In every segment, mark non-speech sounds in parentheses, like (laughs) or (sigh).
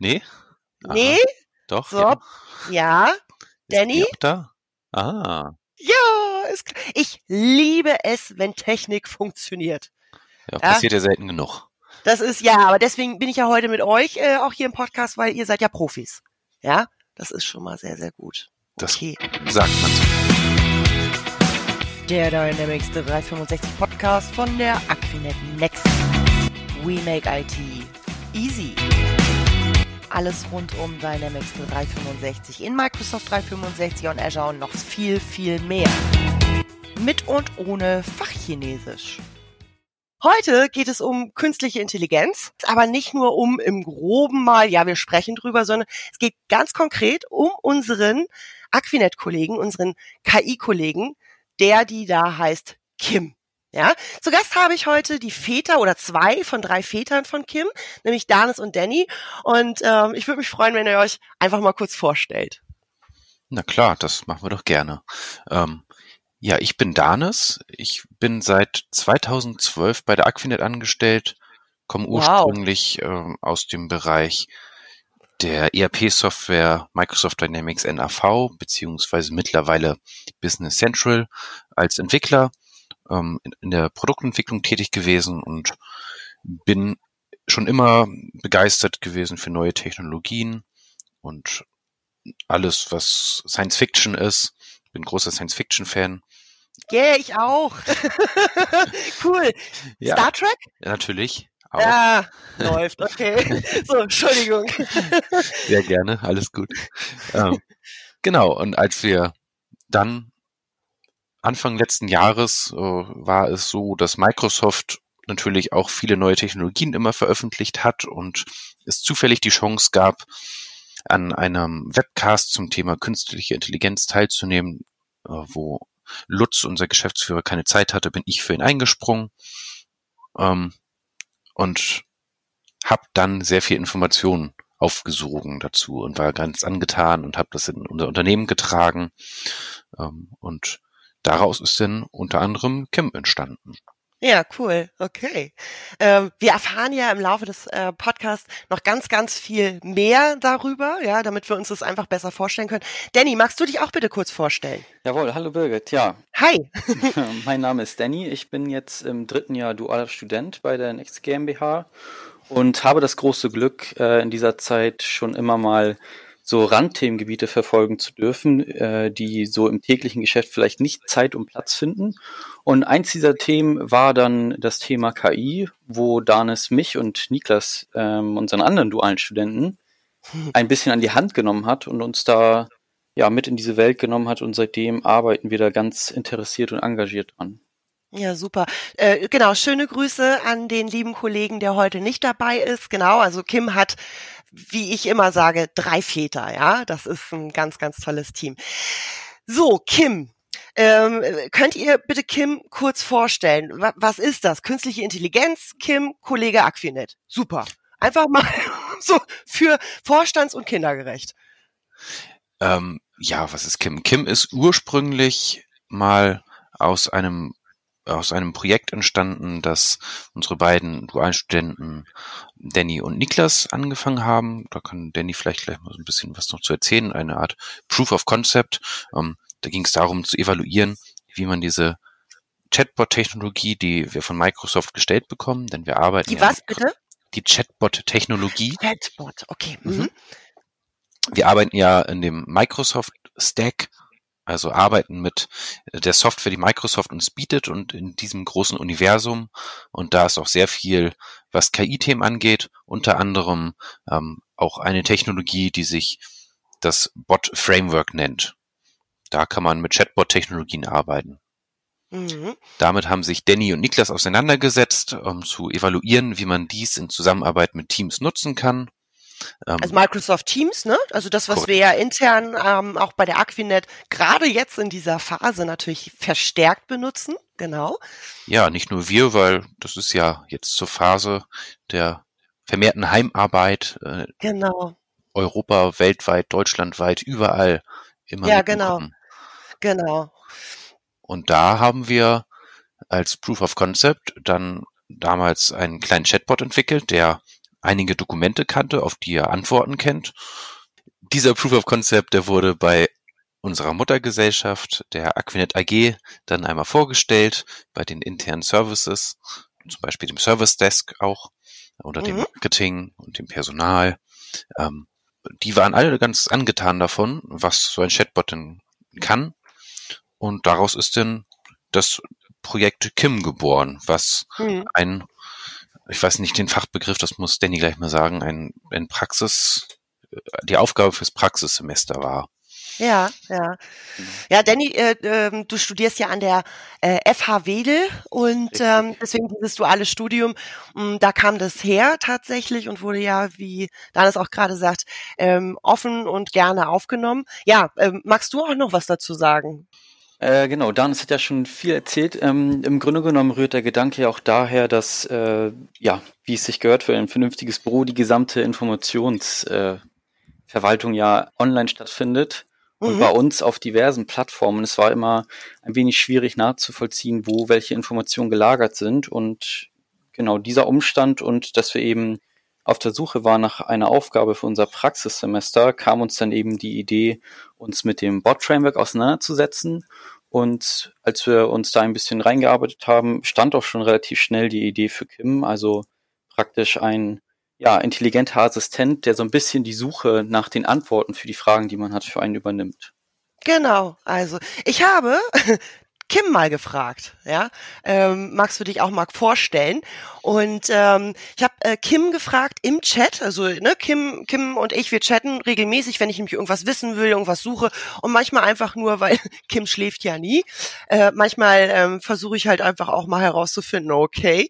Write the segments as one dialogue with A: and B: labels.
A: Nee? Aha.
B: Nee?
A: Doch.
B: So.
A: Ja.
B: Ja.
A: Ist
B: Danny?
A: auch da? Ah.
B: Ja, ist klar. Ich liebe es, wenn Technik funktioniert.
A: Ja,
B: Ja.
A: passiert ja selten genug.
B: Das ist ja, aber deswegen bin ich ja heute mit euch äh, auch hier im Podcast, weil ihr seid ja Profis. Ja, das ist schon mal sehr, sehr gut.
A: Das
B: Okay.
A: sagt man so.
B: Der Dynamics 365 Podcast von der Aquinet Next. We make IT easy. Alles rund um Dynamics 365 in Microsoft 365 und Azure und noch viel, viel mehr. Mit und ohne Fachchinesisch. Heute geht es um künstliche Intelligenz, aber nicht nur um im groben mal, ja, wir sprechen drüber, sondern es geht ganz konkret um unseren Aquinet-Kollegen, unseren KI-Kollegen, der, die da heißt Kim. Ja, zu Gast habe ich heute die Väter oder zwei von drei Vätern von Kim, nämlich Danis und Danny. Und ähm, ich würde mich freuen, wenn ihr euch einfach mal kurz vorstellt.
A: Na klar, das machen wir doch gerne. Ähm, ja, ich bin Danis. Ich bin seit 2012 bei der Aquinet angestellt, komme
B: Wow.
A: ursprünglich ähm, aus dem Bereich der ERP-Software Microsoft Dynamics NAV beziehungsweise mittlerweile Business Central als Entwickler ähm, in, in der Produktentwicklung tätig gewesen und bin schon immer begeistert gewesen für neue Technologien und alles, was Science Fiction ist. Bin großer Science Fiction Fan.
B: Yeah, ich auch. (laughs) cool. Star Trek?
A: natürlich. Auch.
B: Ja, läuft, okay. (laughs) So, Entschuldigung.
A: Sehr gerne, alles gut. ähm, genau, und als wir dann Anfang letzten Jahres äh, war es so, dass Microsoft natürlich auch viele neue Technologien immer veröffentlicht hat und es zufällig die Chance gab, an einem Webcast zum Thema künstliche Intelligenz teilzunehmen, äh, wo Lutz, unser Geschäftsführer, keine Zeit hatte, bin ich für ihn eingesprungen ähm, und habe dann sehr viel Informationen aufgesogen dazu und war ganz angetan und habe das in unser Unternehmen getragen. Ähm, und daraus ist dann unter anderem Kim entstanden.
B: Ja, cool. Okay. Ähm, wir erfahren ja im Laufe des äh, Podcasts noch ganz, ganz viel mehr darüber, ja, damit wir uns das einfach besser vorstellen können. Danny, magst du dich auch bitte kurz vorstellen?
C: Jawohl, hallo Birgit. Ja,
B: Hi. (laughs)
C: mein Name ist Danny. Ich bin jetzt im dritten Jahr dualer Student bei der Next GmbH und habe das große Glück, äh, in dieser Zeit schon immer mal so Randthemengebiete verfolgen zu dürfen, äh, die so im täglichen Geschäft vielleicht nicht Zeit und Platz finden. Und eins dieser Themen war dann das Thema KI, wo Danis mich und Niklas, ähm, unseren anderen dualen Studenten, (laughs) ein bisschen an die Hand genommen hat und uns da ja mit in diese Welt genommen hat und seitdem arbeiten wir da ganz interessiert und engagiert dran.
B: Ja, super. Äh, genau, schöne Grüße an den lieben Kollegen, der heute nicht dabei ist. Genau, also Kim hat, wie ich immer sage, drei Väter, ja. Das ist ein ganz, ganz tolles Team. So, Kim. Ähm, könnt ihr bitte Kim kurz vorstellen? Wa- Was ist das? Künstliche Intelligenz, Kim, Kollege Aquinet. Super. Einfach mal (laughs) so für Vorstands- und Kindergerecht.
A: Ähm, ja, was ist Kim? Kim ist ursprünglich mal aus einem aus einem Projekt entstanden, das unsere beiden Dualstudenten Danny und Niklas angefangen haben. Da kann Danny vielleicht gleich mal so ein bisschen was noch zu erzählen, eine Art Proof of Concept. Ähm, da ging es darum zu evaluieren, wie man diese Chatbot-Technologie, die wir von Microsoft gestellt bekommen, denn wir arbeiten
B: Die
A: ja
B: was bitte?
A: die Chatbot-Technologie.
B: Chatbot. Okay. Mhm.
A: Mhm. Wir arbeiten ja in dem Microsoft Stack, also arbeiten mit der Software, die Microsoft uns bietet und in diesem großen Universum. Und da ist auch sehr viel, was KI-Themen angeht, unter anderem ähm, auch eine Technologie, die sich das Bot Framework nennt. Da kann man mit Chatbot-Technologien arbeiten.
B: Mhm.
A: Damit haben sich Danny und Niklas auseinandergesetzt, um zu evaluieren, wie man dies in Zusammenarbeit mit Teams nutzen kann. Ähm,
B: Also Microsoft Teams, ne? Also das, was wir ja intern ähm, auch bei der Aquinet gerade jetzt in dieser Phase natürlich verstärkt benutzen. Genau.
A: Ja, nicht nur wir, weil das ist ja jetzt zur Phase der vermehrten Heimarbeit, äh,
B: Genau.
A: Europa, weltweit, deutschlandweit, überall immer
B: Ja, genau. Genau.
A: Und da haben wir als Proof of Concept dann damals einen kleinen Chatbot entwickelt, der einige Dokumente kannte, auf die er Antworten kennt. Dieser Proof of Concept, der wurde bei unserer Muttergesellschaft, der Aquinet AG, dann einmal vorgestellt, bei den internen Services, zum Beispiel dem Service Desk auch, oder mhm. dem Marketing und dem Personal. Ähm, die waren alle ganz angetan davon, was so ein Chatbot denn kann. Und daraus ist dann das Projekt Kim geboren, was mhm. ein, ich weiß nicht den Fachbegriff, das muss Danny gleich mal sagen, ein, ein Praxis, die Aufgabe fürs Praxissemester war.
B: Ja, ja. Ja, Danny, äh, äh, du studierst ja an der äh, FH Wedel und ähm, deswegen dieses duale Studium, mh, hm, da kam das her tatsächlich und wurde ja, wie Danis auch gerade sagt, ähm, offen und gerne aufgenommen. Ja, ähm, magst du auch noch was dazu sagen?
C: Äh, genau, Danis hat ja schon viel erzählt. Ähm, Im Grunde genommen rührt der Gedanke ja auch daher, dass, äh, ja, wie es sich gehört für ein vernünftiges Büro, die gesamte Informationsverwaltung äh, ja online stattfindet und mhm. bei uns auf diversen Plattformen. Es war immer ein wenig schwierig nachzuvollziehen, wo welche Informationen gelagert sind. Und genau dieser Umstand und dass wir eben auf der Suche waren nach einer Aufgabe für unser Praxissemester, kam uns dann eben die Idee, uns mit dem Bot-Framework auseinanderzusetzen. Und als wir uns da ein bisschen reingearbeitet haben, stand auch schon relativ schnell die Idee für Kim, also praktisch ein ja, intelligenter Assistent, der so ein bisschen die Suche nach den Antworten für die Fragen, die man hat, für einen übernimmt.
B: Genau, also ich habe Kim mal gefragt, ja, ähm, magst du dich auch mal vorstellen? Und ähm, ich habe äh, Kim gefragt im Chat, also ne, Kim, Kim und ich, wir chatten regelmäßig, wenn ich nämlich irgendwas wissen will, irgendwas suche und manchmal einfach nur, weil (laughs) Kim schläft ja nie. Äh, manchmal ähm, versuche ich halt einfach auch mal herauszufinden, okay,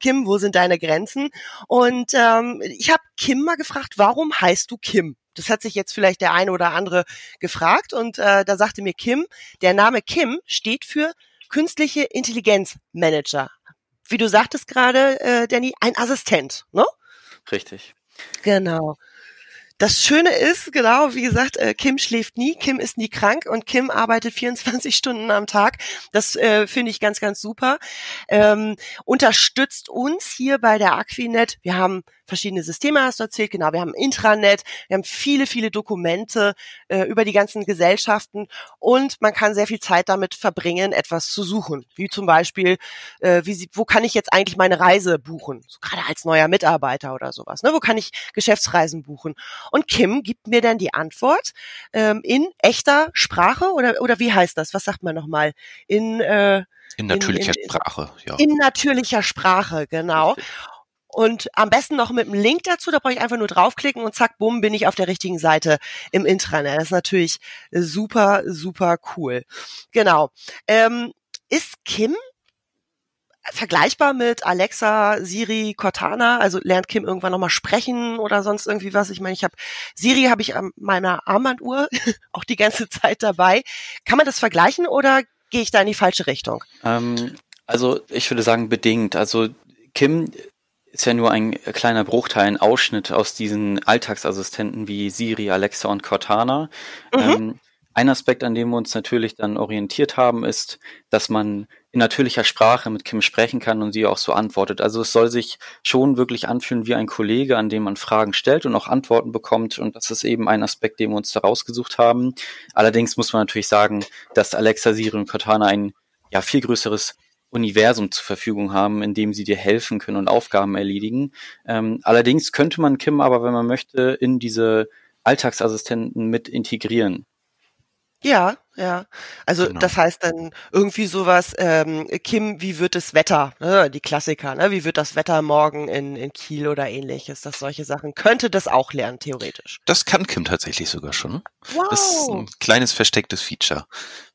B: Kim, wo sind deine Grenzen? Und ähm, ich habe Kim mal gefragt, warum heißt du Kim? Das hat sich jetzt vielleicht der eine oder andere gefragt und äh, da sagte mir Kim, der Name Kim steht für künstliche Intelligenz Manager. Wie du sagtest gerade, äh, Danny, ein Assistent, ne?
C: Richtig.
B: Genau. Das Schöne ist, genau, wie gesagt, äh, Kim schläft nie, Kim ist nie krank und Kim arbeitet 24 (laughs) Stunden am Tag. Das äh, finde ich ganz, ganz super. Ähm, unterstützt uns hier bei der Aquinet. Wir haben verschiedene Systeme, hast du erzählt, genau. Wir haben Intranet, wir haben viele, viele Dokumente äh, über die ganzen Gesellschaften und man kann sehr viel Zeit damit verbringen, etwas zu suchen. Wie zum Beispiel, äh, wie sie, wo kann ich jetzt eigentlich meine Reise buchen? So, gerade als neuer Mitarbeiter oder sowas. Ne? Wo kann ich Geschäftsreisen buchen? Und Kim gibt mir dann die Antwort ähm, in echter Sprache oder, oder wie heißt das? Was sagt man nochmal?
A: In, äh, in natürlicher in, in, Sprache,
B: ja. In natürlicher Sprache, genau. Und am besten noch mit einem Link dazu, da brauche ich einfach nur draufklicken und zack, bumm, bin ich auf der richtigen Seite im Intranet. Das ist natürlich super, super cool. Genau. Ähm, ist Kim vergleichbar mit Alexa, Siri, Cortana? Also lernt Kim irgendwann nochmal sprechen oder sonst irgendwie was? Ich meine, ich habe Siri habe ich an meiner Armbanduhr (laughs) auch die ganze Zeit dabei. Kann man das vergleichen oder gehe ich da in die falsche Richtung?
C: Ähm, also ich würde sagen bedingt. Also Kim ist ja nur ein kleiner Bruchteil, ein Ausschnitt aus diesen Alltagsassistenten wie Siri, Alexa und Cortana. Mhm. Ähm, ein Aspekt, an dem wir uns natürlich dann orientiert haben, ist, dass man in natürlicher Sprache mit Kim sprechen kann und sie auch so antwortet. Also es soll sich schon wirklich anfühlen wie ein Kollege, an dem man Fragen stellt und auch Antworten bekommt. Und das ist eben ein Aspekt, den wir uns da rausgesucht haben. Allerdings muss man natürlich sagen, dass Alexa, Siri und Cortana ein ja viel größeres Universum zur Verfügung haben, in dem sie dir helfen können und Aufgaben erledigen. Ähm, allerdings könnte man Kim aber, wenn man möchte, in diese Alltagsassistenten mit integrieren.
B: Ja, ja. Also genau. das heißt dann irgendwie sowas, ähm, Kim, wie wird das Wetter? Ne? Die Klassiker, ne? Wie wird das Wetter morgen in, in Kiel oder ähnliches? Das solche Sachen. Könnte das auch lernen, theoretisch.
A: Das kann Kim tatsächlich sogar schon. Wow. Das ist ein kleines verstecktes Feature.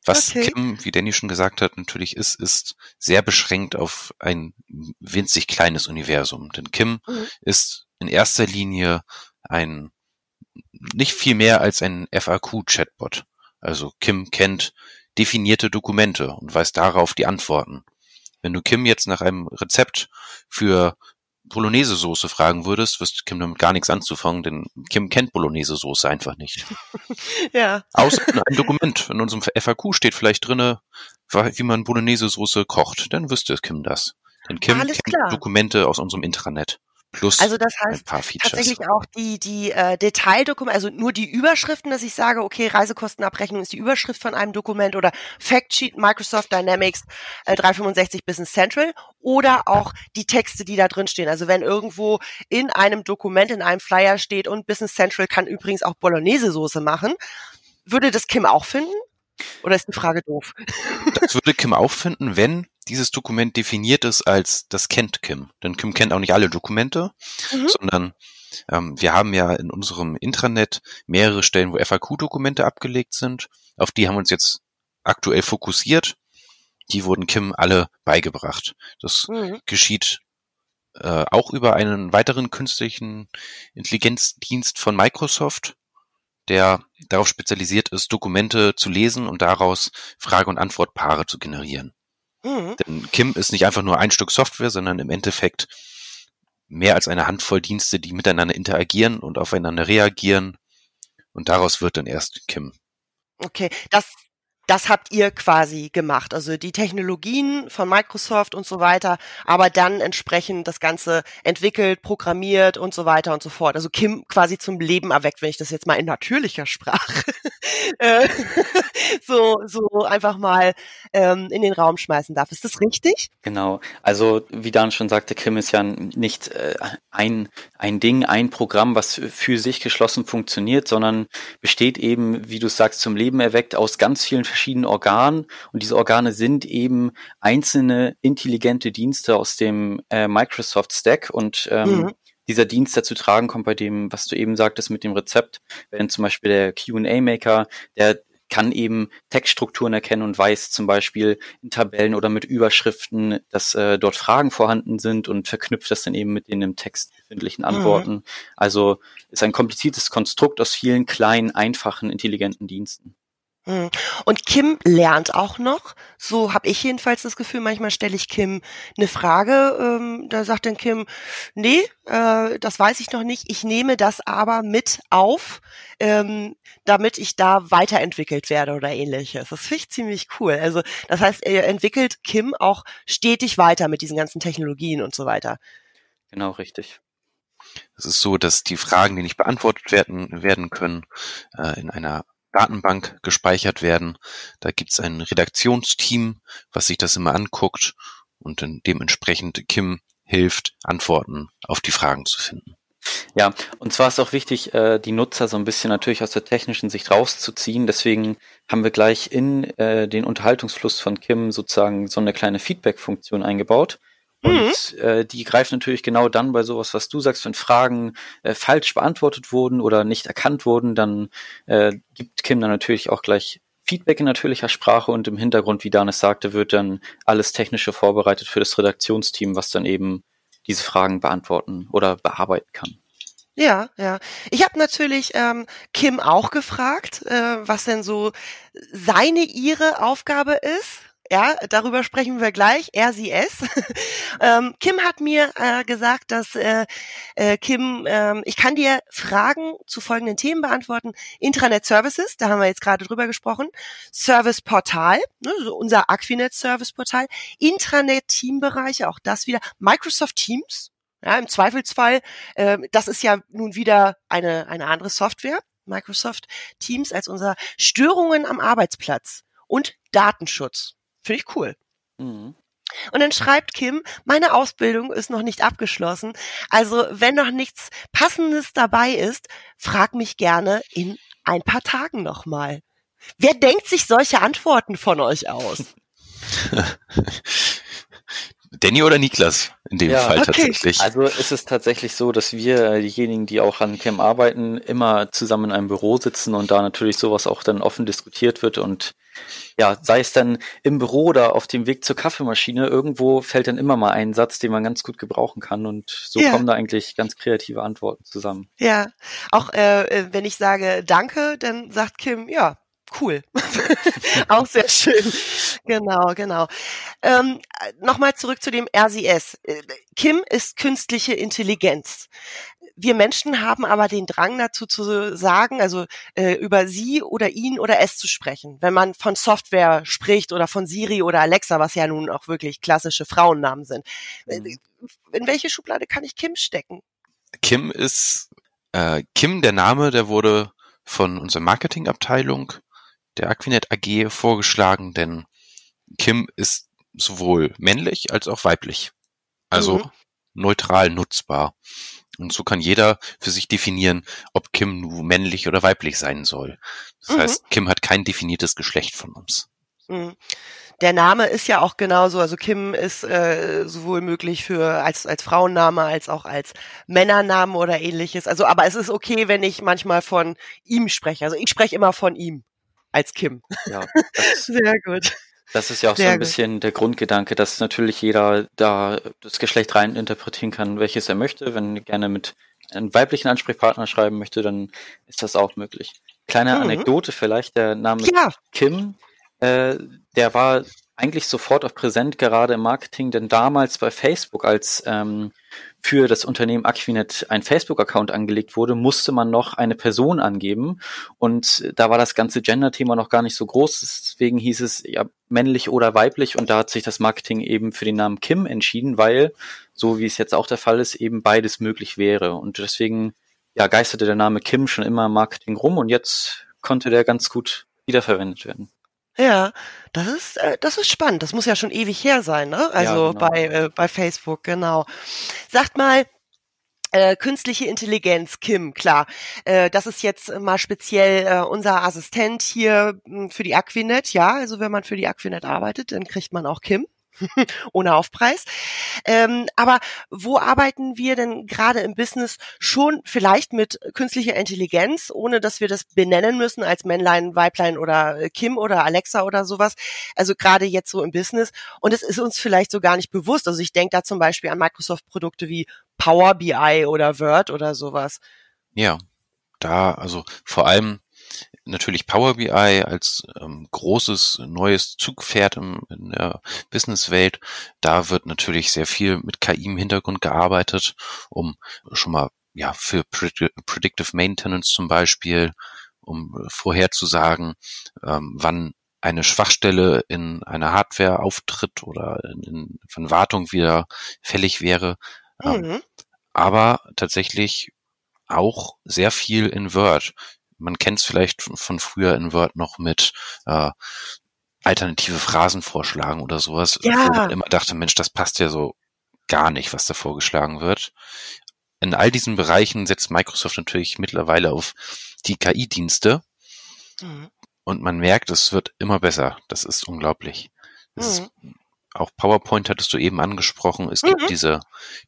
A: Was okay. Kim, wie Danny schon gesagt hat, natürlich ist, ist sehr beschränkt auf ein winzig kleines Universum. Denn Kim mhm. ist in erster Linie ein nicht viel mehr als ein FAQ-Chatbot. Also Kim kennt definierte Dokumente und weiß darauf die Antworten. Wenn du Kim jetzt nach einem Rezept für Bolognese-Soße fragen würdest, wirst Kim damit gar nichts anzufangen, denn Kim kennt Bolognese-Soße einfach nicht. (laughs) ja. Außer in einem Dokument. In unserem FAQ steht vielleicht drinne, wie man Bolognese-Soße kocht. Dann wüsste Kim das. Denn Kim Alles kennt klar. Dokumente aus unserem Intranet. Plus
B: also das heißt tatsächlich auch die, die äh, Detaildokumente, also nur die Überschriften, dass ich sage, okay, Reisekostenabrechnung ist die Überschrift von einem Dokument oder Factsheet Microsoft Dynamics äh, 365 Business Central oder auch die Texte, die da drin stehen. Also wenn irgendwo in einem Dokument, in einem Flyer steht und Business Central kann übrigens auch Bolognese-Soße machen, würde das Kim auch finden? Oder ist die Frage doof?
A: Das würde Kim auch finden, wenn dieses Dokument definiert ist als das kennt Kim. Denn Kim kennt auch nicht alle Dokumente, mhm. sondern ähm, wir haben ja in unserem Intranet mehrere Stellen, wo FAQ-Dokumente abgelegt sind. Auf die haben wir uns jetzt aktuell fokussiert. Die wurden Kim alle beigebracht. Das mhm. geschieht äh, auch über einen weiteren künstlichen Intelligenzdienst von Microsoft, der darauf spezialisiert ist, Dokumente zu lesen und daraus Frage- und Antwortpaare zu generieren. Mhm. Denn Kim ist nicht einfach nur ein Stück Software, sondern im Endeffekt mehr als eine Handvoll Dienste, die miteinander interagieren und aufeinander reagieren. Und daraus wird dann erst Kim.
B: Okay, das das habt ihr quasi gemacht, also die Technologien von Microsoft und so weiter, aber dann entsprechend das Ganze entwickelt, programmiert und so weiter und so fort. Also Kim quasi zum Leben erweckt, wenn ich das jetzt mal in natürlicher Sprache (laughs) äh, (laughs) so, so einfach mal ähm, in den Raum schmeißen darf. Ist das richtig?
C: Genau. Also wie Dan schon sagte, Kim ist ja nicht äh, ein, ein Ding, ein Programm, was für sich geschlossen funktioniert, sondern besteht eben, wie du sagst, zum Leben erweckt aus ganz vielen verschiedenen Organen und diese Organe sind eben einzelne intelligente Dienste aus dem äh, Microsoft Stack und ähm, mhm. dieser Dienst dazu tragen kommt bei dem, was du eben sagtest mit dem Rezept, wenn zum Beispiel der Q&A-Maker, der kann eben Textstrukturen erkennen und weiß zum Beispiel in Tabellen oder mit Überschriften, dass äh, dort Fragen vorhanden sind und verknüpft das dann eben mit den im Text befindlichen mhm. Antworten. Mhm. Also ist ein kompliziertes Konstrukt aus vielen kleinen, einfachen, intelligenten Diensten.
B: Hm. Und Kim lernt auch noch. So habe ich jedenfalls das Gefühl, manchmal stelle ich Kim eine Frage, ähm, da sagt dann Kim, nee, äh, das weiß ich noch nicht. Ich nehme das aber mit auf, ähm, damit ich da weiterentwickelt werde oder ähnliches. Das finde ich ziemlich cool. Also das heißt, er entwickelt Kim auch stetig weiter mit diesen ganzen Technologien und so weiter.
C: Genau, richtig.
A: Es ist so, dass die Fragen, die nicht beantwortet werden, werden können, äh, in einer Datenbank gespeichert werden. Da gibt's ein Redaktionsteam, was sich das immer anguckt und dann dementsprechend Kim hilft, Antworten auf die Fragen zu finden.
C: Ja, und zwar ist auch wichtig, äh, die Nutzer so ein bisschen natürlich aus der technischen Sicht rauszuziehen. Deswegen haben wir gleich in äh, den Unterhaltungsfluss von Kim sozusagen so eine kleine Feedback-Funktion eingebaut. Und mhm. äh, die greift natürlich genau dann bei sowas, was du sagst, wenn Fragen äh, falsch beantwortet wurden oder nicht erkannt wurden, dann äh, gibt Kim dann natürlich auch gleich Feedback in natürlicher Sprache und im Hintergrund, wie Danis sagte, wird dann alles Technische vorbereitet für das Redaktionsteam, was dann eben diese Fragen beantworten oder bearbeiten kann.
B: Ja, ja. Ich habe natürlich ähm, Kim auch gefragt, äh, was denn so seine, ihre Aufgabe ist ja, darüber sprechen wir gleich. Er, sie, es. (laughs) ähm, Kim hat mir äh, gesagt, dass äh, äh, Kim, äh, ich kann dir Fragen zu folgenden Themen beantworten. Intranet Services, da haben wir jetzt gerade drüber gesprochen. Service Portal, ne, so unser Aquinet Service Portal. Intranet Teambereiche, auch das wieder. Microsoft Teams, ja, im Zweifelsfall. Äh, das ist ja nun wieder eine, eine andere Software. Microsoft Teams als unser Störungen am Arbeitsplatz und Datenschutz. Finde ich cool. Mhm. Und dann schreibt Kim, meine Ausbildung ist noch nicht abgeschlossen. Also wenn noch nichts Passendes dabei ist, frag mich gerne in ein paar Tagen nochmal. Wer denkt sich solche Antworten von euch aus? (laughs)
A: Danny oder Niklas in dem ja, Fall okay. tatsächlich.
C: Also es ist tatsächlich so, dass wir, diejenigen, die auch an Cam arbeiten, immer zusammen in einem Büro sitzen und da natürlich sowas auch dann offen diskutiert wird und ja, sei es dann im Büro oder auf dem Weg zur Kaffeemaschine, irgendwo fällt dann immer mal ein Satz, den man ganz gut gebrauchen kann und so ja. kommen da eigentlich ganz kreative Antworten zusammen.
B: Ja, auch äh, äh wenn ich sage Danke, dann sagt Kim, ja, cool. (laughs) auch sehr schön. Genau, genau. Ähm, Nochmal zurück zu dem RCS. Äh, Kim ist künstliche Intelligenz. Wir Menschen haben aber den Drang dazu zu sagen, also äh, über sie oder ihn oder es zu sprechen. Wenn man von Software spricht oder von Siri oder Alexa, was ja nun auch wirklich klassische Frauennamen sind. Äh, mhm. In welche Schublade kann ich Kim stecken?
A: Kim ist äh, Kim, der Name, der wurde von unserer Marketingabteilung der Aquinet AG vorgeschlagen, denn Kim ist sowohl männlich als auch weiblich. Also mhm. neutral nutzbar. Und so kann jeder für sich definieren, ob Kim nun männlich oder weiblich sein soll. Das mhm. heißt, Kim hat kein definiertes Geschlecht von uns.
B: Mhm. Der Name ist ja auch genauso, also Kim ist äh, sowohl möglich für als als Frauenname als auch als Männernamen oder ähnliches. Also, aber es ist okay, wenn ich manchmal von ihm spreche. Also ich spreche immer von ihm als Kim. Ja, (laughs) sehr gut.
C: Das ist ja auch Sehr so ein gut. bisschen der Grundgedanke, dass natürlich jeder da das Geschlecht rein interpretieren kann, welches er möchte. Wenn er gerne mit einem weiblichen Ansprechpartner schreiben möchte, dann ist das auch möglich. Kleine mhm. Anekdote vielleicht, der Name ja. Kim, äh, der war eigentlich sofort auch präsent, gerade im Marketing, denn damals bei Facebook, als ähm, für das Unternehmen Aquinet ein Facebook-Account angelegt wurde, musste man noch eine Person angeben. Und da war das ganze Gender-Thema noch gar nicht so groß. Deswegen hieß es ja männlich oder weiblich. Und da hat sich das Marketing eben für den Namen Kim entschieden, weil, so wie es jetzt auch der Fall ist, eben beides möglich wäre. Und deswegen ja, geisterte der Name Kim schon immer im Marketing rum und jetzt konnte der ganz gut wiederverwendet werden.
B: Ja, das ist, äh, das ist spannend. Das muss ja schon ewig her sein, ne? Also ja, genau. bei, äh, bei Facebook, genau. Sagt mal, äh, künstliche Intelligenz, Kim, klar. Äh, das ist jetzt mal speziell äh, unser Assistent hier mh, hm, für die Aquinet, ja. Also wenn man für die Aquinet arbeitet, dann kriegt man auch Kim. (laughs) ohne Aufpreis. Ähm, aber wo arbeiten wir denn gerade im Business schon vielleicht mit künstlicher Intelligenz, ohne dass wir das benennen müssen als Männlein, Weiblein oder äh, Kim oder Alexa oder sowas? Also gerade jetzt so im Business. Und es ist uns vielleicht so gar nicht bewusst. Also ich denke da zum Beispiel an Microsoft-Produkte wie Power BI oder Word oder sowas.
A: Ja, da, also vor allem natürlich Power BI als ähm, großes neues Zugpferd im, in der Businesswelt. Da wird natürlich sehr viel mit KI im Hintergrund gearbeitet, um schon mal ja für Predictive Maintenance zum Beispiel, um vorherzusagen, ähm, wann eine Schwachstelle in einer Hardware auftritt oder in, in, von Wartung wieder fällig wäre. Ähm, mhm. aber tatsächlich auch sehr viel in Word man kennt es vielleicht von früher in Word noch mit äh, alternative Phrasen vorschlagen oder sowas, ja. wo man immer dachte, Mensch, das passt ja so gar nicht, was da vorgeschlagen wird. In all diesen Bereichen setzt Microsoft natürlich mittlerweile auf die KI-Dienste mhm. und man merkt, es wird immer besser. Das ist unglaublich. Das mhm. ist, auch PowerPoint hattest du eben angesprochen. Es gibt mhm. diese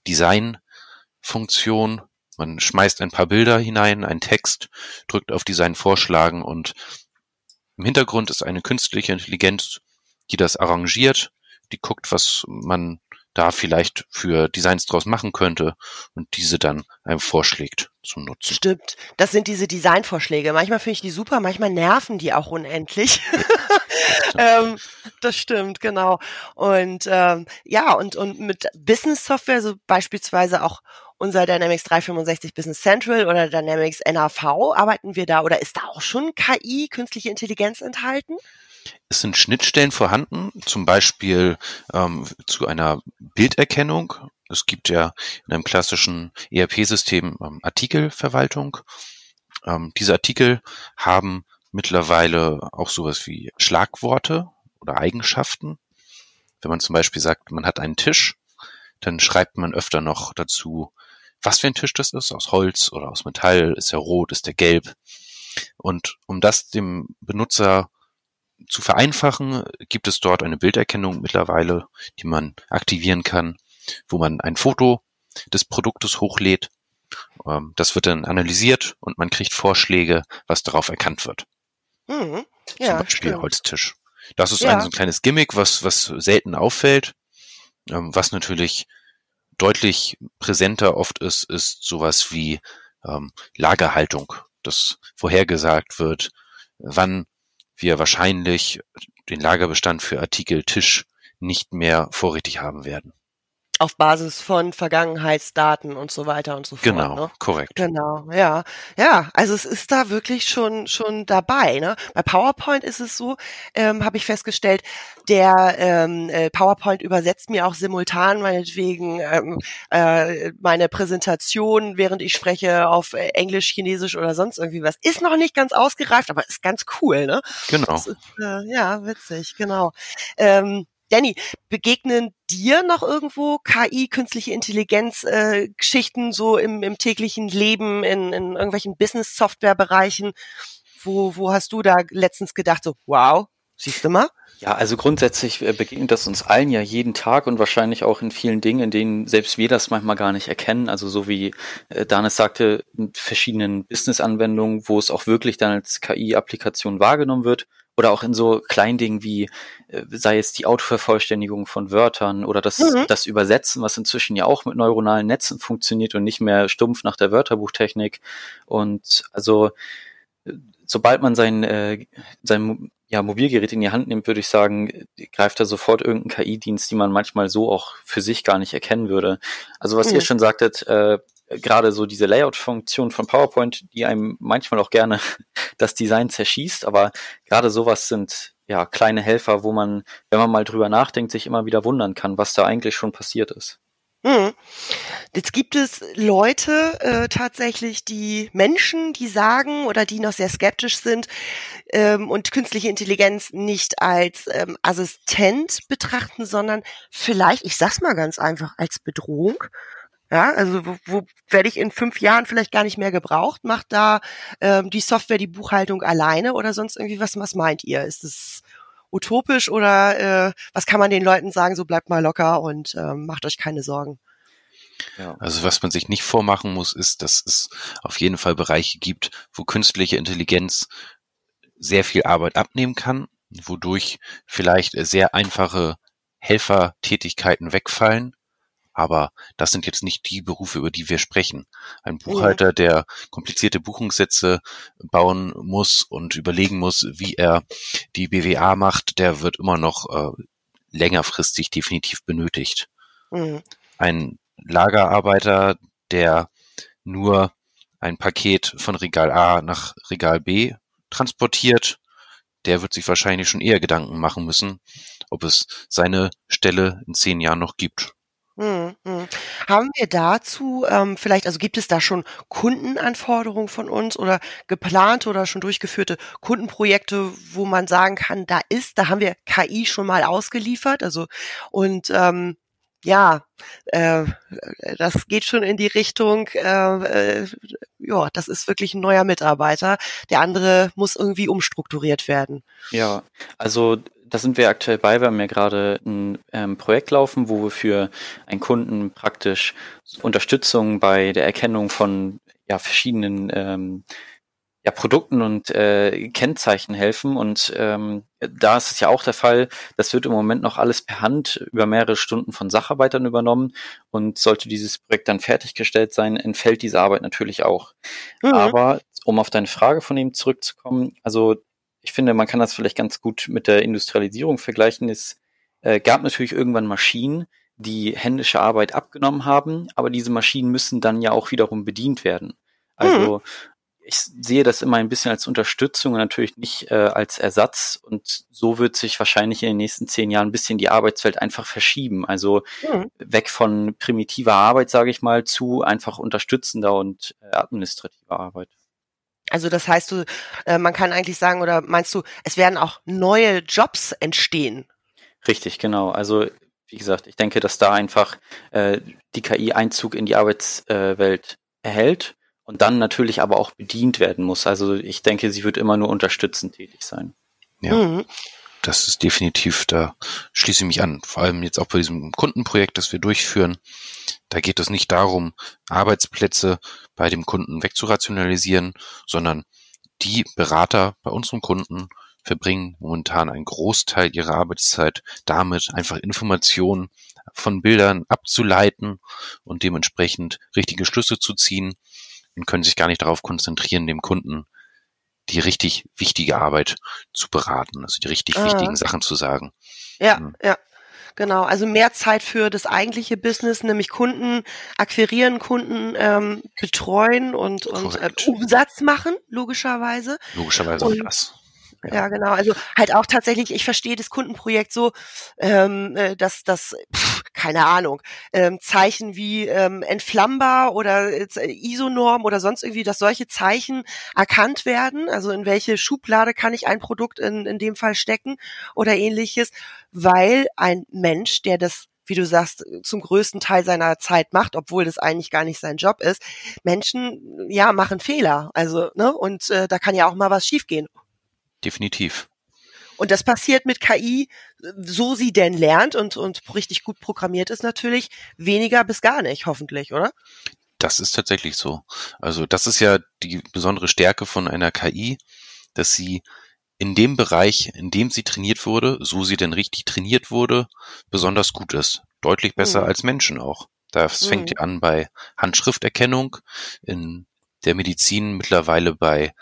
A: Design-Funktion, man schmeißt ein paar Bilder hinein, einen Text, drückt auf Design vorschlagen und im Hintergrund ist eine künstliche Intelligenz, die das arrangiert, die guckt, was man da vielleicht für Designs draus machen könnte und diese dann einem vorschlägt zum Nutzen.
B: Stimmt. Das sind diese Designvorschläge. Manchmal finde ich die super, manchmal nerven die auch unendlich. (laughs) (laughs) ähm, das stimmt, genau. Und ähm, ja, und, und mit Business Software, so beispielsweise auch unser Dynamics 365 Business Central oder Dynamics NAV, arbeiten wir da oder ist da auch schon KI, künstliche Intelligenz enthalten?
A: Es sind Schnittstellen vorhanden, zum Beispiel ähm, zu einer Bilderkennung. Es gibt ja in einem klassischen ERP-System ähm, Artikelverwaltung. Ähm, diese Artikel haben mittlerweile auch sowas wie Schlagworte oder Eigenschaften. Wenn man zum Beispiel sagt, man hat einen Tisch, dann schreibt man öfter noch dazu, was für ein Tisch das ist, aus Holz oder aus Metall, ist er rot, ist er gelb. Und um das dem Benutzer zu vereinfachen, gibt es dort eine Bilderkennung mittlerweile, die man aktivieren kann, wo man ein Foto des Produktes hochlädt. Ähm, das wird dann analysiert und man kriegt Vorschläge, was darauf erkannt wird. Mhm. Ja, Zum Beispiel stimmt. Holztisch. Das ist ja. ein, so ein kleines Gimmick, was, was selten auffällt, ähm, was natürlich deutlich präsenter oft ist, ist sowas wie ähm, Lagerhaltung, dass vorhergesagt wird, wann wir wahrscheinlich den Lagerbestand für Artikel Tisch nicht mehr vorrätig haben werden.
B: Auf Basis von Vergangenheitsdaten und so weiter und so fort.
A: Genau,
B: ne?
A: korrekt.
B: Genau, ja. Ja, also es ist da wirklich schon, schon dabei. Ne? Bei PowerPoint ist es so, ähm, habe ich festgestellt, der ähm, äh, PowerPoint übersetzt mir auch simultan meinetwegen ähm, äh, meine Präsentation, während ich spreche, auf äh, Englisch, Chinesisch oder sonst irgendwie was. Ist noch nicht ganz ausgereift, aber ist ganz cool, ne?
A: Genau.
B: Ist, äh, ja, witzig, genau. Ähm, Danny, begegnen dir noch irgendwo KI, künstliche Intelligenz, äh, Geschichten so im, im täglichen Leben, in, in irgendwelchen Business-Software-Bereichen? Wo, wo hast du da letztens gedacht, so, wow, siehst du mal?
C: Ja, also grundsätzlich äh, begegnet das uns allen ja jeden Tag und wahrscheinlich auch in vielen Dingen, in denen selbst wir das manchmal gar nicht erkennen. Also so wie äh, Danis sagte, in verschiedenen Business-Anwendungen, wo es auch wirklich dann als KI-Applikation wahrgenommen wird oder auch in so kleinen Dingen wie, äh, sei es die Autovervollständigung von Wörtern oder das, mhm. das Übersetzen, was inzwischen ja auch mit neuronalen Netzen funktioniert und nicht mehr stumpf nach der Wörterbuchtechnik. Und also, äh, sobald man sein, äh, sein ja, Mobilgerät in die Hand nimmt, würde ich sagen, greift da sofort irgendein KI-Dienst, die man manchmal so auch für sich gar nicht erkennen würde. Also was mhm. ihr schon sagtet, äh, gerade so diese Layout-Funktion von PowerPoint, die einem manchmal auch gerne (laughs) das Design zerschießt, aber gerade sowas sind ja kleine Helfer, wo man, wenn man mal drüber nachdenkt, sich immer wieder wundern kann, was da eigentlich schon passiert ist.
B: Hm. Jetzt gibt es Leute äh, tatsächlich, die Menschen, die sagen oder die noch sehr skeptisch sind ähm, und künstliche Intelligenz nicht als ähm, Assistent betrachten, sondern vielleicht, ich sag's mal ganz einfach, als Bedrohung. Ja, also wo, wo werde ich in fünf Jahren vielleicht gar nicht mehr gebraucht? Macht da ähm, die Software die Buchhaltung alleine oder sonst irgendwie was? Was meint ihr? Ist es utopisch oder äh, was kann man den Leuten sagen? So bleibt mal locker und ähm, macht euch keine Sorgen.
A: Ja. Also was man sich nicht vormachen muss, ist, dass es auf jeden Fall Bereiche gibt, wo künstliche Intelligenz sehr viel Arbeit abnehmen kann, wodurch vielleicht sehr einfache Helfertätigkeiten wegfallen aber das sind jetzt nicht die Berufe, über die wir sprechen. Ein Buchhalter, der komplizierte Buchungssätze bauen muss und überlegen muss, wie er die BWA macht, der wird immer noch äh, längerfristig definitiv benötigt. Mhm. Ein Lagerarbeiter, der nur ein Paket von Regal A nach Regal B transportiert, der wird sich wahrscheinlich schon eher Gedanken machen müssen, ob es seine Stelle in zehn Jahren noch gibt.
B: Mhm, mhm. Haben wir dazu ähm, vielleicht, also gibt es da schon Kundenanforderungen von uns oder geplante oder schon durchgeführte Kundenprojekte, wo man sagen kann, da ist, da haben wir KI schon mal ausgeliefert, also und ähm, ja, äh, das geht schon in die Richtung, äh, äh, ja, das ist wirklich ein neuer Mitarbeiter. Der andere muss irgendwie umstrukturiert werden.
C: Ja, also da sind wir aktuell bei. Wir haben ja gerade ein ähm, Projekt laufen, wo wir für einen Kunden praktisch Unterstützung bei der Erkennung von ja, verschiedenen ähm, ja, Produkten und äh, Kennzeichen helfen. Und ähm, da ist es ja auch der Fall, das wird im Moment noch alles per Hand über mehrere Stunden von Sacharbeitern übernommen. Und sollte dieses Projekt dann fertiggestellt sein, entfällt diese Arbeit natürlich auch. Mhm. Aber um auf deine Frage von ihm zurückzukommen, also ich finde, man kann das vielleicht ganz gut mit der Industrialisierung vergleichen. Es äh, gab natürlich irgendwann Maschinen, die händische Arbeit abgenommen haben, aber diese Maschinen müssen dann ja auch wiederum bedient werden. Also mhm. ich sehe das immer ein bisschen als Unterstützung und natürlich nicht äh, als Ersatz. Und so wird sich wahrscheinlich in den nächsten zehn Jahren ein bisschen die Arbeitswelt einfach verschieben. Also mhm. weg von primitiver Arbeit, sage ich mal, zu einfach unterstützender und äh, administrativer Arbeit.
B: Also das heißt, du, äh, man kann eigentlich sagen, oder meinst du, es werden auch neue Jobs entstehen?
C: Richtig, genau. Also wie gesagt, ich denke, dass da einfach äh, die KI Einzug in die Arbeitswelt äh, erhält und dann natürlich aber auch bedient werden muss. Also ich denke, sie wird immer nur unterstützend tätig sein.
A: Ja. Mhm das ist definitiv, da schließe ich mich an. Vor allem jetzt auch bei diesem Kundenprojekt, das wir durchführen. Da geht es nicht darum, Arbeitsplätze bei dem Kunden wegzurationalisieren, sondern die Berater bei unserem Kunden verbringen momentan einen Großteil ihrer Arbeitszeit damit, einfach Informationen von Bildern abzuleiten und dementsprechend richtige Schlüsse zu ziehen und können sich gar nicht darauf konzentrieren, dem Kunden die richtig wichtige Arbeit zu beraten, also die richtig
B: Ah.
A: wichtigen Sachen zu sagen.
B: Ja,
A: Mhm.
B: ja. Genau, also mehr Zeit für das eigentliche Business, nämlich Kunden akquirieren, Kunden ähm, betreuen und, und äh. Umsatz machen, logischerweise.
A: Logischerweise auch
B: Und-
A: das.
B: Ja. genau. Also halt auch tatsächlich, ich verstehe das Kundenprojekt so, ähm, äh, dass das, pff, keine Ahnung, ähm, Zeichen wie ähm, entflammbar oder äh, ISO-Norm oder sonst irgendwie, dass solche Zeichen erkannt werden. Also in welche Schublade kann ich ein Produkt in, in dem Fall stecken oder ähnliches, weil ein Mensch, der das wie du sagst, zum größten Teil seiner Zeit macht, obwohl das eigentlich gar nicht sein Job ist. Menschen, ja, machen Fehler. Also, ne, und äh, da kann ja auch mal was schiefgehen.
A: Definitiv.
B: Und das passiert mit KI, so sie denn lernt und, und richtig gut programmiert ist natürlich, weniger bis gar nicht, hoffentlich, oder?
A: Das ist tatsächlich so. Also das ist ja die besondere Stärke von einer KI, dass sie in dem Bereich, in dem sie trainiert wurde, so sie denn richtig trainiert wurde, besonders gut ist. Deutlich besser
B: Mhm.
A: als Menschen auch. Das
B: Mhm.
A: fängt ja an bei Handschrifterkennung, in der Medizin mittlerweile bei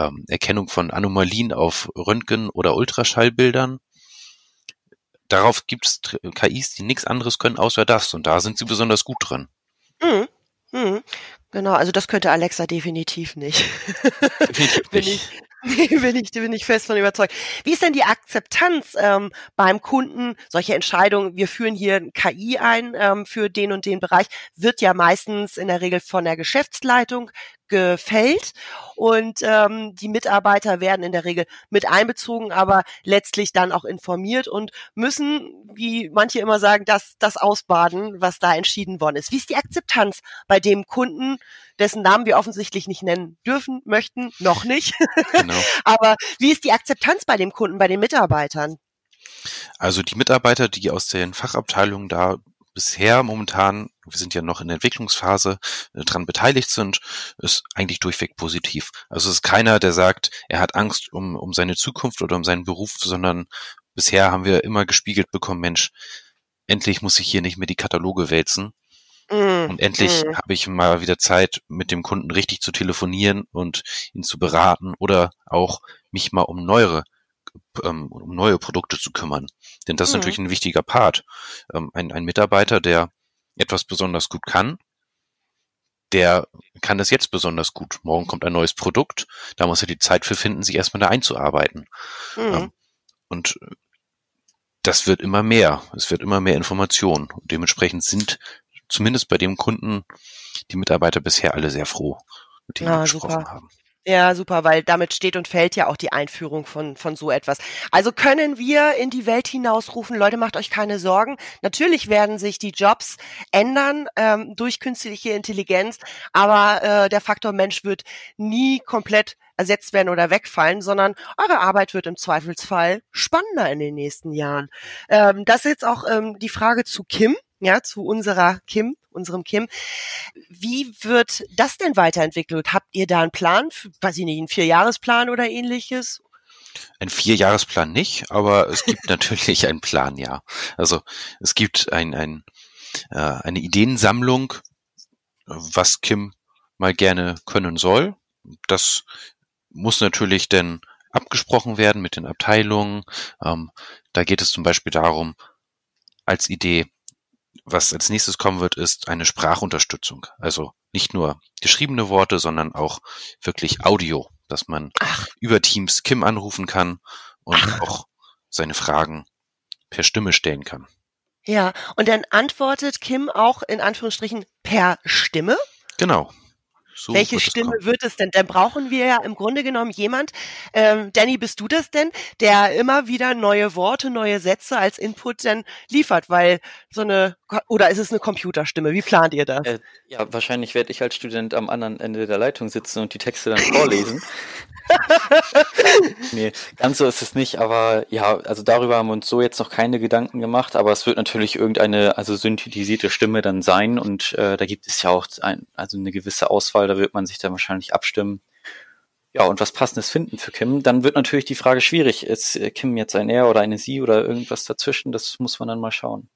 A: ähm, Erkennung von Anomalien auf Röntgen- oder Ultraschallbildern. Darauf gibt es KIs, die nichts anderes können außer das. Und da sind sie besonders gut drin.
B: Mhm. Mhm. Genau, also das könnte Alexa definitiv nicht.
A: Definitiv (laughs)
B: bin
A: nicht.
B: ich, (laughs) bin ich, bin ich fest von überzeugt. Wie ist denn die Akzeptanz ähm, beim Kunden solche Entscheidungen? Wir führen hier ein KI ein ähm, für den und den Bereich, wird ja meistens in der Regel von der Geschäftsleitung gefällt und ähm, die Mitarbeiter werden in der Regel mit einbezogen, aber letztlich dann auch informiert und müssen, wie manche immer sagen, das, das ausbaden, was da entschieden worden ist. Wie ist die Akzeptanz bei dem Kunden, dessen Namen wir offensichtlich nicht nennen dürfen, möchten, noch nicht.
A: Genau. (laughs)
B: Aber wie ist die Akzeptanz bei dem Kunden, bei den Mitarbeitern?
A: Also die Mitarbeiter, die aus den Fachabteilungen da bisher momentan, wir sind ja noch in der Entwicklungsphase, äh, dran beteiligt sind, ist eigentlich durchweg positiv. Also es ist keiner, der sagt, er hat Angst um, um seine Zukunft oder um seinen Beruf, sondern bisher haben wir immer gespiegelt bekommen, Mensch, endlich muss ich hier nicht mehr die Kataloge wälzen
B: Mm,
A: und endlich
B: mm.
A: habe ich mal wieder Zeit, mit dem Kunden richtig zu telefonieren und ihn zu beraten oder auch mich mal um neuere, ähm, um neue Produkte zu kümmern. Denn das ist
B: Mhm.
A: natürlich ein wichtiger Part. Ähm, ein, ein Mitarbeiter, der etwas besonders gut kann, der kann das jetzt besonders gut. Morgen kommt ein neues Produkt, da muss er die Zeit für finden, sich erstmal da einzuarbeiten.
B: Mm.
A: Ähm, Und äh, das wird immer mehr. Es wird immer mehr Information. Und dementsprechend sind zumindest bei dem Kunden die Mitarbeiter bisher alle sehr froh, mit denen
B: Ah,
A: wir gesprochen
B: super.
A: haben.
B: Ja, super, weil damit steht und fällt ja auch die Einführung von, von so etwas. Also können wir in die Welt hinausrufen, Leute, macht euch keine Sorgen. Natürlich werden sich die Jobs ändern ähm, durch künstliche Intelligenz, aber äh, der Faktor Mensch wird nie komplett ersetzt werden oder wegfallen, sondern eure Arbeit wird im Zweifelsfall spannender in den nächsten Jahren. Ähm, das ist jetzt auch ähm, die Frage zu Kim, ja, zu unserer Kim, unserem Kim. Wie wird das denn weiterentwickelt? Habt ihr da einen Plan, für, weiß ich nicht, einen Vierjahresplan oder ähnliches?
A: Ein Vierjahresplan nicht, aber es gibt (laughs) natürlich einen Plan, ja. Also es gibt ein, ein, äh, eine Ideensammlung, was Kim mal gerne können soll. Das muss natürlich denn abgesprochen werden mit den Abteilungen. Ähm, da geht es zum Beispiel darum, als Idee, was als nächstes kommen wird, ist eine Sprachunterstützung. Also nicht nur geschriebene Worte, sondern auch wirklich Audio, dass man
B: Ach.
A: über Teams Kim anrufen kann und auch seine Fragen per Stimme stellen kann.
B: Ja, und dann antwortet Kim auch in Anführungsstrichen per Stimme.
A: Genau. So
B: Welche Stimme
A: kommen.
B: wird es denn? Dann brauchen wir ja im Grunde genommen jemand, ähm, Danny, bist du das denn, der immer wieder neue Worte, neue Sätze als Input dann liefert, weil so eine, oder ist es eine Computerstimme? Wie plant ihr das?
C: Äh, ja, wahrscheinlich werde ich als Student am anderen Ende der Leitung sitzen und die Texte dann vorlesen. (laughs) nee, ganz so ist es nicht, aber ja, also darüber haben wir uns so jetzt noch keine Gedanken gemacht, aber es wird natürlich irgendeine, also synthetisierte Stimme dann sein und äh, da gibt es ja auch ein, also eine gewisse Auswahl, da wird man sich dann wahrscheinlich abstimmen. Ja, und was Passendes finden für Kim. Dann wird natürlich die Frage schwierig, ist äh, Kim jetzt ein Er oder eine Sie oder irgendwas dazwischen, das muss man dann mal schauen.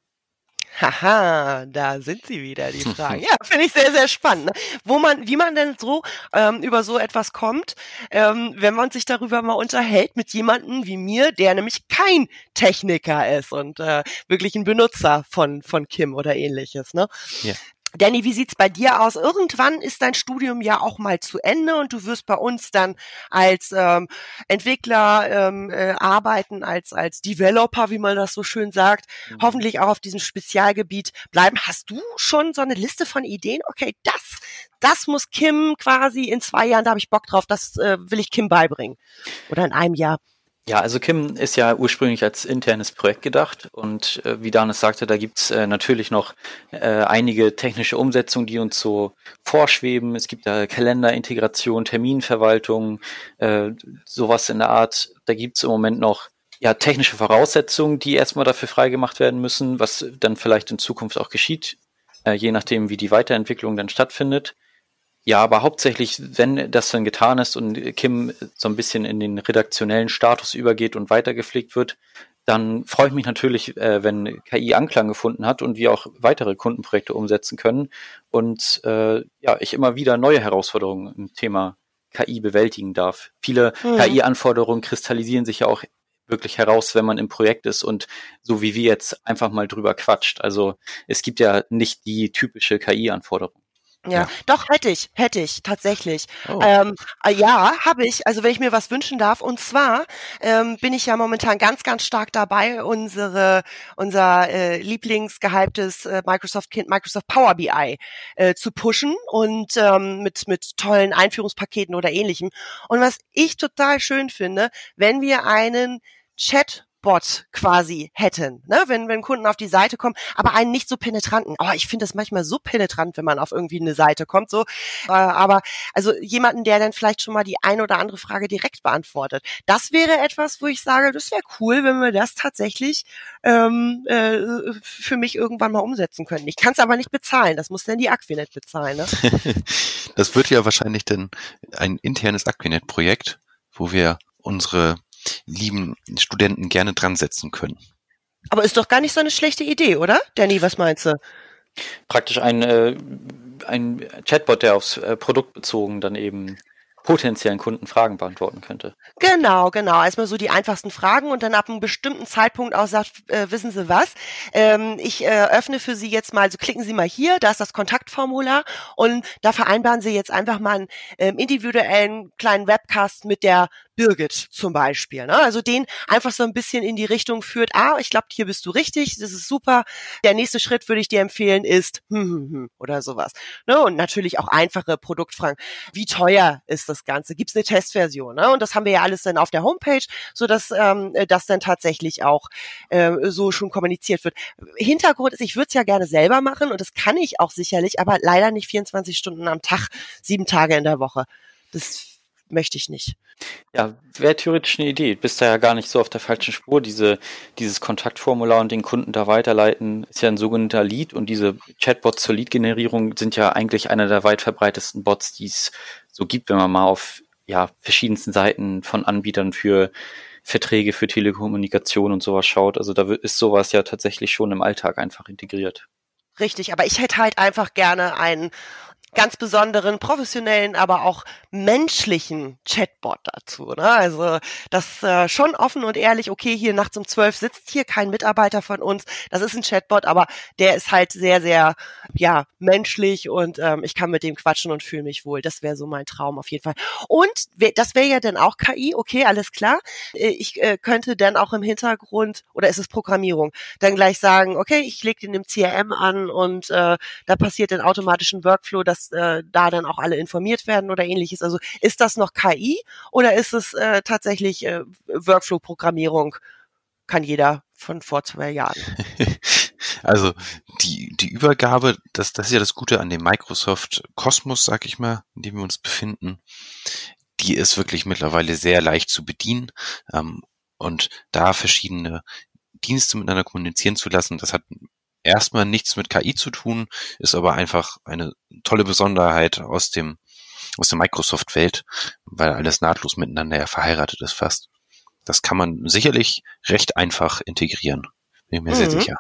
B: Haha, da sind sie wieder, die (laughs) Fragen. Ja, finde ich sehr, sehr spannend. Ne? Wo man, wie man denn so ähm, über so etwas kommt, ähm, wenn man sich darüber mal unterhält mit jemandem wie mir, der nämlich kein Techniker ist und äh, wirklich ein Benutzer von, von Kim oder ähnliches. Ne? Ja. Danny, wie sieht's bei dir aus? Irgendwann ist dein Studium ja auch mal zu Ende und du wirst bei uns dann als ähm, Entwickler ähm, äh, arbeiten, als als Developer, wie man das so schön sagt. Mhm. Hoffentlich auch auf diesem Spezialgebiet bleiben. Hast du schon so eine Liste von Ideen? Okay, das das muss Kim quasi in zwei Jahren, da habe ich Bock drauf. Das äh, will ich Kim beibringen. Oder in einem Jahr.
C: Ja, also Kim ist ja ursprünglich als internes Projekt gedacht und äh, wie Danis sagte, da gibt's äh, natürlich noch äh, einige technische Umsetzungen, die uns so vorschweben. Es gibt da Kalenderintegration, Terminverwaltung, äh, sowas in der Art. Da gibt's im Moment noch ja, technische Voraussetzungen, die erstmal dafür freigemacht werden müssen, was dann vielleicht in Zukunft auch geschieht, äh, je nachdem, wie die Weiterentwicklung dann stattfindet. Ja, aber hauptsächlich, wenn das dann getan ist und Kim so ein bisschen in den redaktionellen Status übergeht und weitergepflegt wird, dann freue ich mich natürlich, äh, wenn KI Anklang gefunden hat und wir auch weitere Kundenprojekte umsetzen können und äh, ja, ich immer wieder neue Herausforderungen im Thema KI bewältigen darf. Viele mhm. KI-Anforderungen kristallisieren sich ja auch wirklich heraus, wenn man im Projekt ist und so wie wir jetzt einfach mal drüber quatscht. Also es gibt ja nicht die typische KI-Anforderung.
B: Ja, doch hätte ich, hätte ich tatsächlich. Oh. Ähm, äh, ja, habe ich. Also wenn ich mir was wünschen darf. Und zwar ähm, bin ich ja momentan ganz, ganz stark dabei, unsere unser äh, Lieblingsgehyptes äh, Microsoft Kind Microsoft Power BI äh, zu pushen und ähm, mit mit tollen Einführungspaketen oder ähnlichem. Und was ich total schön finde, wenn wir einen Chat Bot quasi hätten, ne? wenn, wenn Kunden auf die Seite kommen, aber einen nicht so penetranten. Oh, ich finde das manchmal so penetrant, wenn man auf irgendwie eine Seite kommt, so. Äh, aber also jemanden, der dann vielleicht schon mal die eine oder andere Frage direkt beantwortet. Das wäre etwas, wo ich sage, das wäre cool, wenn wir das tatsächlich ähm, äh, für mich irgendwann mal umsetzen können. Ich kann es aber nicht bezahlen. Das muss dann die Aquinet bezahlen. Ne? (laughs)
A: das wird ja wahrscheinlich dann ein internes Aquinet-Projekt, wo wir unsere lieben Studenten gerne dran setzen können.
B: Aber ist doch gar nicht so eine schlechte Idee, oder? Danny, was meinst du?
C: Praktisch ein, äh, ein Chatbot, der aufs äh, Produkt bezogen dann eben potenziellen Kunden Fragen beantworten könnte.
B: Genau, genau. Erstmal so die einfachsten Fragen und dann ab einem bestimmten Zeitpunkt auch sagt, äh, wissen Sie was? Ähm, ich äh, öffne für Sie jetzt mal, also klicken Sie mal hier, da ist das Kontaktformular und da vereinbaren Sie jetzt einfach mal einen ähm, individuellen kleinen Webcast mit der Birgit zum Beispiel. Ne? Also den einfach so ein bisschen in die Richtung führt, ah, ich glaube, hier bist du richtig, das ist super. Der nächste Schritt würde ich dir empfehlen ist hm, hm, hm, oder sowas. Ne? Und natürlich auch einfache Produktfragen. Wie teuer ist das Ganze? Gibt es eine Testversion? Ne? Und das haben wir ja alles dann auf der Homepage, so dass ähm, das dann tatsächlich auch äh, so schon kommuniziert wird. Hintergrund ist, ich würde es ja gerne selber machen und das kann ich auch sicherlich, aber leider nicht 24 Stunden am Tag, sieben Tage in der Woche. Das möchte ich nicht.
C: Ja, wäre theoretisch eine Idee. Bist da ja gar nicht so auf der falschen Spur. Diese, dieses Kontaktformular und den Kunden da weiterleiten ist ja ein sogenannter Lead und diese Chatbots zur Lead-Generierung sind ja eigentlich einer der weit verbreitesten Bots, die es so gibt, wenn man mal auf ja, verschiedensten Seiten von Anbietern für Verträge für Telekommunikation und sowas schaut. Also da ist sowas ja tatsächlich schon im Alltag einfach integriert.
B: Richtig, aber ich hätte halt einfach gerne einen ganz besonderen, professionellen, aber auch menschlichen Chatbot dazu. Ne? Also das äh, schon offen und ehrlich, okay, hier nachts um zwölf sitzt hier kein Mitarbeiter von uns, das ist ein Chatbot, aber der ist halt sehr, sehr ja menschlich und ähm, ich kann mit dem quatschen und fühle mich wohl. Das wäre so mein Traum auf jeden Fall. Und das wäre ja dann auch KI, okay, alles klar. Äh, ich äh, könnte dann auch im Hintergrund, oder ist es Programmierung, dann gleich sagen, okay, ich lege den im CRM an und äh, da passiert dann automatisch ein Workflow, dass äh, da dann auch alle informiert werden oder ähnliches. Also ist das noch KI oder ist es äh, tatsächlich äh, Workflow-Programmierung? Kann jeder von vor zwei Jahren. (laughs)
A: Also die, die Übergabe, das, das ist ja das Gute an dem Microsoft Kosmos, sag ich mal, in dem wir uns befinden. Die ist wirklich mittlerweile sehr leicht zu bedienen. Ähm, und da verschiedene Dienste miteinander kommunizieren zu lassen, das hat erstmal nichts mit KI zu tun, ist aber einfach eine tolle Besonderheit aus dem aus der Microsoft-Welt, weil alles nahtlos miteinander ja verheiratet ist fast. Das kann man sicherlich recht einfach integrieren. Bin mir mhm. sehr sicher.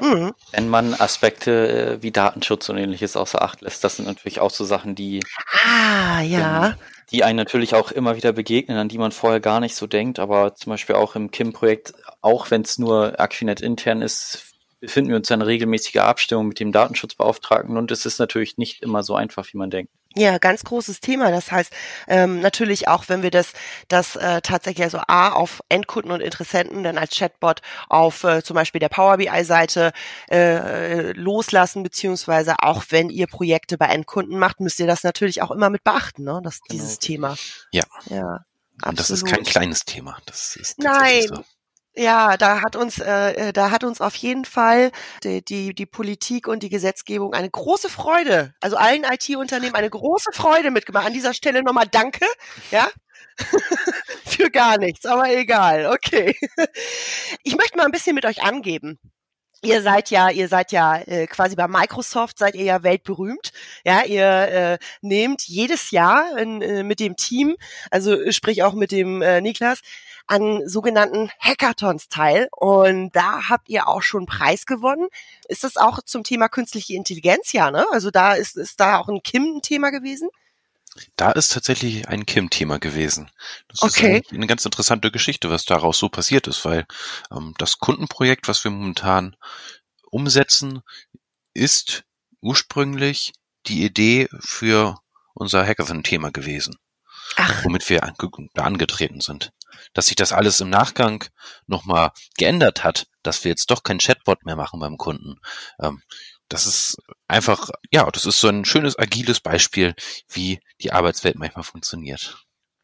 C: Mhm. Wenn man Aspekte äh, wie Datenschutz und ähnliches außer Acht lässt, das sind natürlich auch so Sachen, die,
B: ah, ja.
C: Ähm, die einen natürlich auch immer wieder begegnen, an die man vorher gar nicht so denkt, aber zum Beispiel auch im KIM-Projekt, auch wenn es nur Aquinet intern ist, befinden wir uns in regelmäßiger Abstimmung mit dem Datenschutzbeauftragten und es ist natürlich nicht immer so einfach, wie man denkt.
B: Ja, ganz großes Thema. Das heißt, ähm, natürlich auch, wenn wir das, das äh, tatsächlich also A auf Endkunden und Interessenten dann als Chatbot auf äh, zum Beispiel der Power BI-Seite äh, loslassen, beziehungsweise auch wenn ihr Projekte bei Endkunden macht, müsst ihr das natürlich auch immer mit beachten, ne? Das, genau. dieses Thema.
A: Ja.
B: Ja.
A: Und das ist kein kleines Thema. Das ist
B: Nein,
A: so.
B: Ja, da hat uns, äh, äh, da hat uns auf jeden Fall die, die, die Politik und die Gesetzgebung eine große Freude, also allen IT-Unternehmen eine große Freude mitgemacht. An dieser Stelle nochmal Danke, ja, (laughs) für gar nichts, aber egal, okay. Ich möchte mal ein bisschen mit euch angeben. Ihr seid ja, ihr seid ja äh, quasi bei Microsoft seid ihr ja weltberühmt. Ja, ihr äh, nehmt jedes Jahr in, äh, mit dem Team, also sprich auch mit dem äh, Niklas, an sogenannten Hackathons teil. Und da habt ihr auch schon einen Preis gewonnen. Ist das auch zum Thema künstliche Intelligenz? Ja, ne? Also da ist, ist da auch ein Kim ein Thema gewesen?
A: Da ist tatsächlich ein Kim-Thema gewesen. Das okay. ist eine ganz interessante Geschichte, was daraus so passiert ist, weil ähm, das Kundenprojekt, was wir momentan umsetzen, ist ursprünglich die Idee für unser Hackathon-Thema gewesen, Ach. womit wir da angetreten sind dass sich das alles im Nachgang nochmal geändert hat, dass wir jetzt doch kein Chatbot mehr machen beim Kunden. Ähm, das ist einfach, ja, das ist so ein schönes, agiles Beispiel, wie die Arbeitswelt manchmal funktioniert.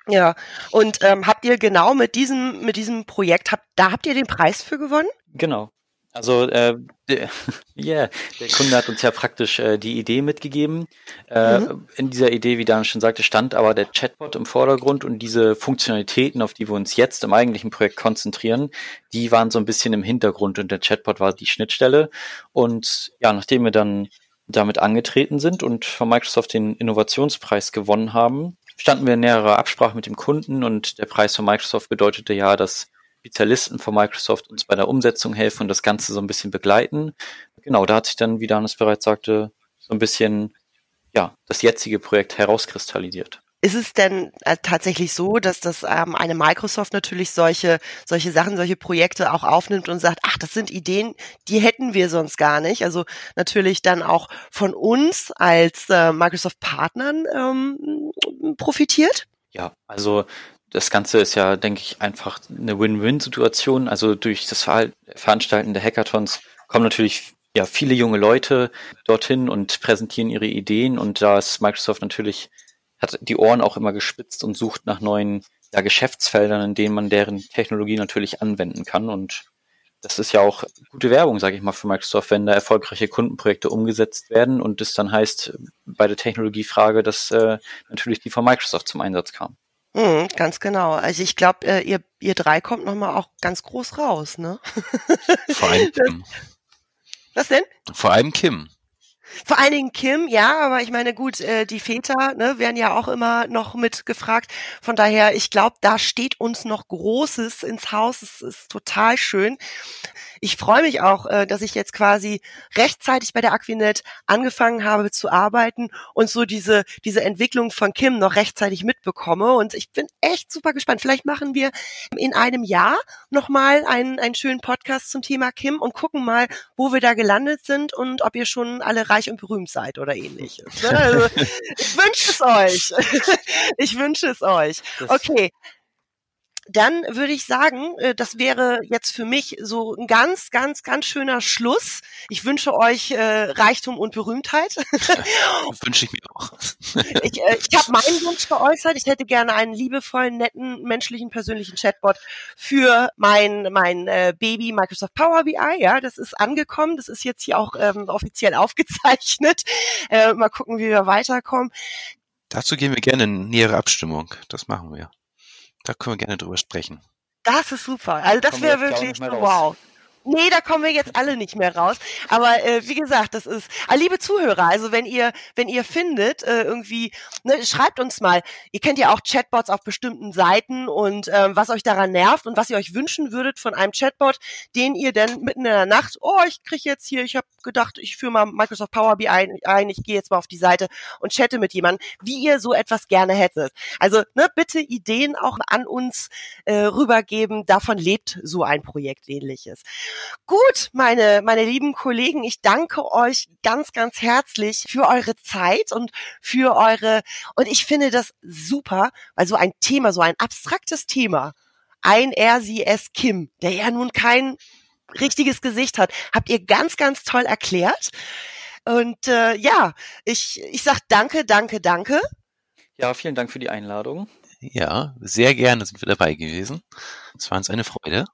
B: Ja, und ähm, habt ihr genau mit diesem, mit diesem Projekt, habt, da habt ihr den Preis für gewonnen?
C: Genau. Also äh, der, yeah, (laughs) der Kunde hat uns ja praktisch äh, die Idee mitgegeben. Äh, mhm. In dieser Idee, wie Dan schon sagte, stand aber der Chatbot im Vordergrund und diese Funktionalitäten, auf die wir uns jetzt im eigentlichen Projekt konzentrieren, die waren so ein bisschen im Hintergrund und der Chatbot war die Schnittstelle. Und ja, nachdem wir dann damit angetreten sind und von Microsoft den Innovationspreis gewonnen haben, standen wir in näherer Absprache mit dem Kunden und der Preis von Microsoft bedeutete ja, dass Spezialisten von Microsoft uns bei der Umsetzung helfen und das Ganze so ein bisschen begleiten. Genau, da hat sich dann, wie Danis bereits sagte, so ein bisschen ja, das jetzige Projekt herauskristallisiert.
B: Ist es denn äh, tatsächlich so, dass das ähm, eine Microsoft natürlich solche solche Sachen, solche Projekte auch aufnimmt und sagt, ach, das sind Ideen, die hätten wir sonst gar nicht. Also natürlich dann auch von uns als äh, Microsoft Partnern ähm, profitiert?
C: Ja, also das Ganze ist ja, denke ich, einfach eine Win-Win-Situation. Also durch das Veranstalten der Hackathons kommen natürlich ja viele junge Leute dorthin und präsentieren ihre Ideen und da ist Microsoft natürlich hat die Ohren auch immer gespitzt und sucht nach neuen ja, Geschäftsfeldern, in denen man deren Technologie natürlich anwenden kann und das ist ja auch gute Werbung, sage ich mal, für Microsoft, wenn da erfolgreiche Kundenprojekte umgesetzt werden und es dann heißt bei der Technologiefrage, dass äh, natürlich die von Microsoft zum Einsatz kam.
B: Mhm, ganz genau. Also ich glaube, äh, ihr, ihr drei kommt nochmal auch ganz groß raus, ne?
A: Vor allem (laughs) Kim.
B: Was denn?
A: Vor allem Kim.
B: Vor allen Dingen Kim, ja, aber ich meine, gut, äh, die Väter ne, werden ja auch immer noch mit gefragt. Von daher, ich glaube, da steht uns noch Großes ins Haus. Es ist total schön. Ich freue mich auch, äh, dass ich jetzt quasi rechtzeitig bei der Aquinet angefangen habe zu arbeiten und so diese, diese Entwicklung von Kim noch rechtzeitig mitbekomme. Und ich bin echt super gespannt. Vielleicht machen wir in einem Jahr nochmal einen, einen schönen Podcast zum Thema Kim und gucken mal, wo wir da gelandet sind und ob ihr schon alle reich und berühmt seid oder ähnliches. Ne? (laughs) Also, ich wünsche es euch. (laughs) Ich wünsche es euch. Okay dann würde ich sagen, äh, das wäre jetzt für mich so ein ganz, ganz, ganz schöner Schluss. Ich wünsche euch äh, Reichtum und Berühmtheit. (laughs)
A: wünsche ich mir auch. (laughs)
B: ich äh, ich habe meinen Wunsch geäußert. Ich hätte gerne einen liebevollen, netten, menschlichen, persönlichen Chatbot für mein mein Baby Microsoft Power BI. Ja, das ist angekommen. Das ist jetzt hier auch ähm, offiziell aufgezeichnet. Äh, mal gucken, wie wir weiterkommen.
A: Dazu gehen wir gerne in nähere Abstimmung. Das machen wir. Da können wir gerne drüber sprechen.
B: Das ist super. Also das wäre wirklich wow. Nee, da kommen wir jetzt alle nicht mehr raus. Aber äh, wie gesagt, das ist, ah, liebe Zuhörer, also wenn ihr, wenn ihr findet, äh, irgendwie, ne, schreibt uns mal. Ihr kennt ja auch Chatbots auf bestimmten Seiten und ähm, was euch daran nervt und was ihr euch wünschen würdet von einem Chatbot, den ihr denn mitten in der Nacht, oh, ich kriege jetzt hier, ich habe gedacht, ich führe mal Microsoft Power BI ein, ein ich gehe jetzt mal auf die Seite und chatte mit jemandem, wie ihr so etwas gerne hättet. Also ne, bitte Ideen auch an uns äh, rübergeben. Davon lebt so ein Projekt ähnliches. Gut, meine, meine lieben Kollegen, ich danke euch ganz, ganz herzlich für eure Zeit und für eure, und ich finde das super, weil so ein Thema, so ein abstraktes Thema, ein er, sie, es, Kim, der ja nun kein richtiges Gesicht hat, habt ihr ganz, ganz toll erklärt. Und äh, ja, ich, ich sag danke, danke, danke.
C: Ja, vielen Dank für die Einladung.
A: Ja, sehr gerne sind wir dabei gewesen. Es war uns eine Freude.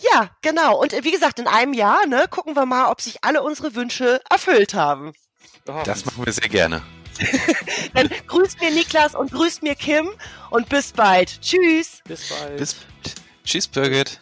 B: Ja, genau. Und äh, wie gesagt, in einem Jahr, ne, gucken wir mal, ob sich alle unsere Wünsche erfüllt haben.
A: Das machen wir sehr gerne. (laughs)
B: Dann grüßt mir Niklas und grüßt mir Kim und bis bald. Tschüss.
C: Bis bald.
A: Bis, tschüss, Birgit.